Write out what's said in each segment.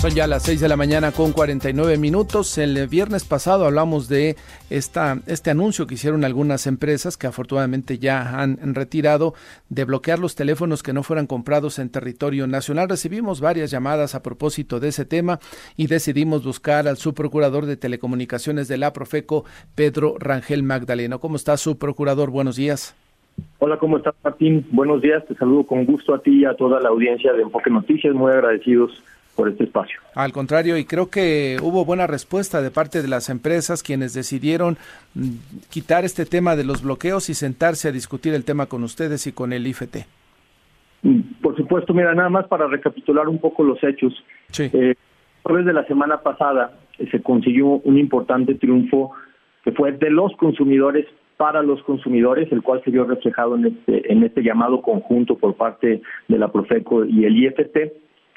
Son ya las 6 de la mañana con 49 minutos. El viernes pasado hablamos de esta, este anuncio que hicieron algunas empresas que afortunadamente ya han retirado de bloquear los teléfonos que no fueran comprados en territorio nacional. Recibimos varias llamadas a propósito de ese tema y decidimos buscar al subprocurador de telecomunicaciones de la Profeco, Pedro Rangel Magdaleno. ¿Cómo está, subprocurador? Buenos días. Hola, ¿cómo estás, Martín? Buenos días. Te saludo con gusto a ti y a toda la audiencia de Enfoque Noticias. Muy agradecidos por este espacio. Al contrario, y creo que hubo buena respuesta de parte de las empresas quienes decidieron mm, quitar este tema de los bloqueos y sentarse a discutir el tema con ustedes y con el IFT. Mm, por supuesto, mira, nada más para recapitular un poco los hechos. Sí. Eh, de la semana pasada eh, se consiguió un importante triunfo que fue de los consumidores para los consumidores, el cual se vio reflejado en este, en este llamado conjunto por parte de la Profeco y el IFT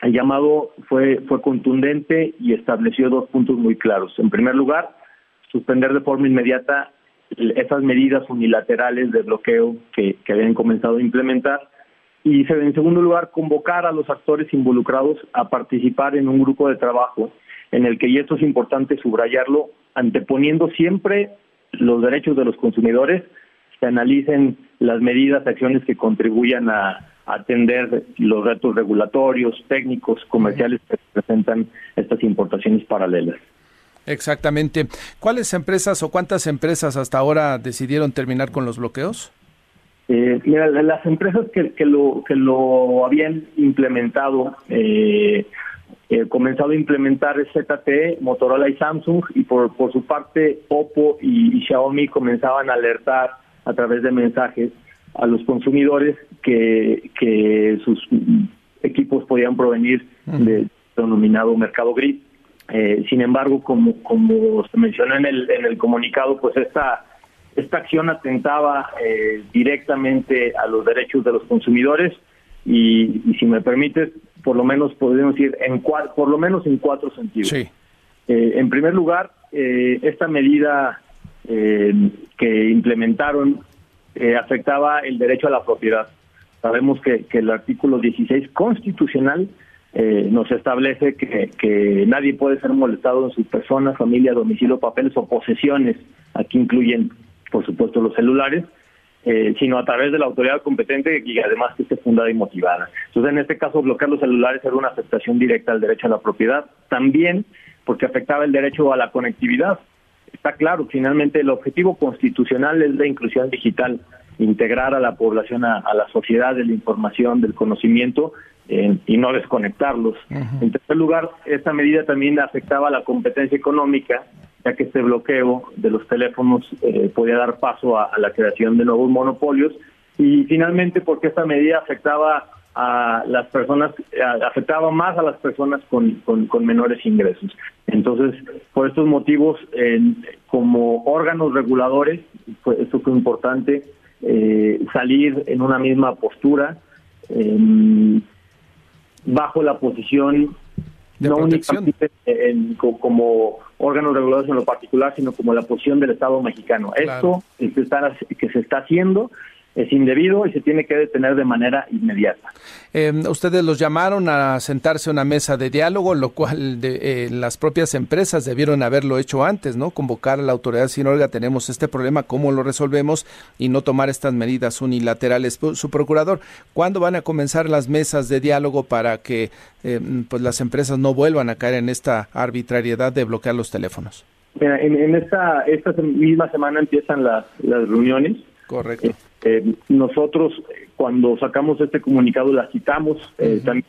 el llamado fue, fue contundente y estableció dos puntos muy claros. En primer lugar, suspender de forma inmediata esas medidas unilaterales de bloqueo que, que habían comenzado a implementar y en segundo lugar convocar a los actores involucrados a participar en un grupo de trabajo en el que, y esto es importante subrayarlo, anteponiendo siempre los derechos de los consumidores, se analicen las medidas, acciones que contribuyan a, atender los retos regulatorios, técnicos, comerciales que presentan estas importaciones paralelas. Exactamente. ¿Cuáles empresas o cuántas empresas hasta ahora decidieron terminar con los bloqueos? Eh, mira, las empresas que, que, lo, que lo habían implementado, eh, eh, comenzado a implementar ZTE, Motorola y Samsung, y por, por su parte Oppo y Xiaomi comenzaban a alertar a través de mensajes a los consumidores que, que sus equipos podían provenir del denominado mercado gris. Eh, sin embargo, como, como se mencionó en el, en el comunicado, pues esta, esta acción atentaba eh, directamente a los derechos de los consumidores y, si me permites, por lo menos podríamos decir en por lo menos en cuatro sentidos. Eh, en primer lugar, esta medida que implementaron eh, afectaba el derecho a la propiedad. Sabemos que, el artículo 16 constitucional eh, nos establece que, nadie puede ser molestado en su persona, familia, domicilio, papeles o posesiones. Aquí incluyen, por supuesto, los celulares. Eh, sino a través de la autoridad competente y además que esté fundada y motivada. Entonces, en este caso, bloquear los celulares era una afectación directa al derecho a la propiedad, también porque afectaba el derecho a la conectividad está claro, finalmente el objetivo constitucional es la inclusión digital, integrar a la población a, la sociedad de la información, del conocimiento eh, y no desconectarlos. En tercer lugar, esta medida también afectaba a la competencia económica, ya que este bloqueo de los teléfonos eh, podía dar paso a, la creación de nuevos monopolios. Y finalmente, porque esta medida afectaba a las personas, afectaba más a las personas con, con, menores ingresos. Entonces, por estos motivos, como órganos reguladores, pues esto fue importante, eh, salir en una misma postura, em, bajo la posición no únicamente como órganos reguladores en lo particular, sino como la posición del Estado mexicano. Esto que se está haciendo es indebido y se tiene que detener de manera inmediata. Em, ustedes los llamaron a sentarse a una mesa de diálogo, lo cual de, eh, las propias empresas debieron haberlo hecho antes, ¿no? Convocar a la autoridad sin oiga, tenemos este problema, ¿cómo lo resolvemos? Y no tomar estas medidas unilaterales. Su procurador, ¿cuándo van a comenzar las mesas de diálogo para que em, pues las empresas no vuelvan a caer en esta arbitrariedad de bloquear los teléfonos? en, esta, esta misma semana empiezan las, las reuniones. Correcto. Eh, nosotros, cuando sacamos este comunicado, la citamos, eh, también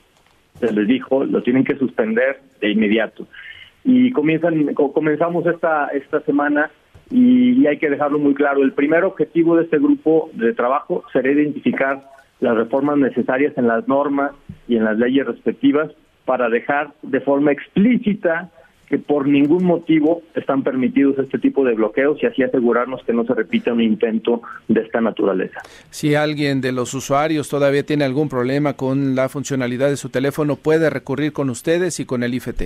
se les dijo, lo tienen que suspender de inmediato. Y comienzan, comenzamos esta, esta semana y, hay que dejarlo muy claro. El primer objetivo de este grupo de trabajo será identificar las reformas necesarias en las normas y en las leyes respectivas para dejar de forma explícita que por ningún motivo están permitidos este tipo de bloqueos y así asegurarnos que no se repita un intento de esta naturaleza. Si alguien de los usuarios todavía tiene algún problema con la funcionalidad de su teléfono, puede recurrir con ustedes y con el IFT.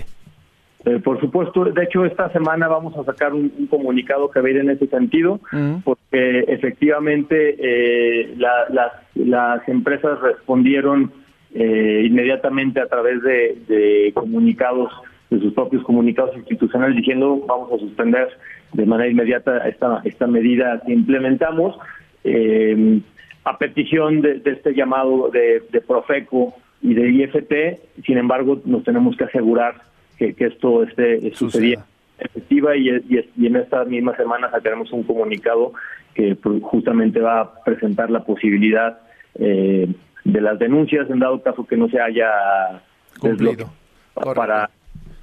Eh, por supuesto, de hecho esta semana vamos a sacar un, comunicado que va a ir en ese sentido, porque efectivamente eh, las, las empresas respondieron eh, inmediatamente a través de, comunicados, de sus propios comunicados institucionales, diciendo vamos a suspender de manera inmediata esta, esta medida que implementamos. Eh, a petición de, este llamado de, Profeco y de IFT, sin embargo, nos tenemos que asegurar que, esto esté sucediendo efectiva y, y, en esta misma semana sacaremos un comunicado que justamente va a presentar la posibilidad eh, de las denuncias en dado caso que no se haya cumplido. para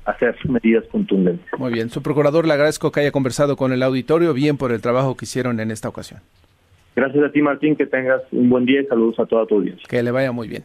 hacer medidas contundentes. Muy bien, su procurador le agradezco que haya conversado con el auditorio, bien por el trabajo que hicieron en esta ocasión. Gracias a ti Martín, que tengas un buen día y saludos a toda tu audiencia. Que le vaya muy bien.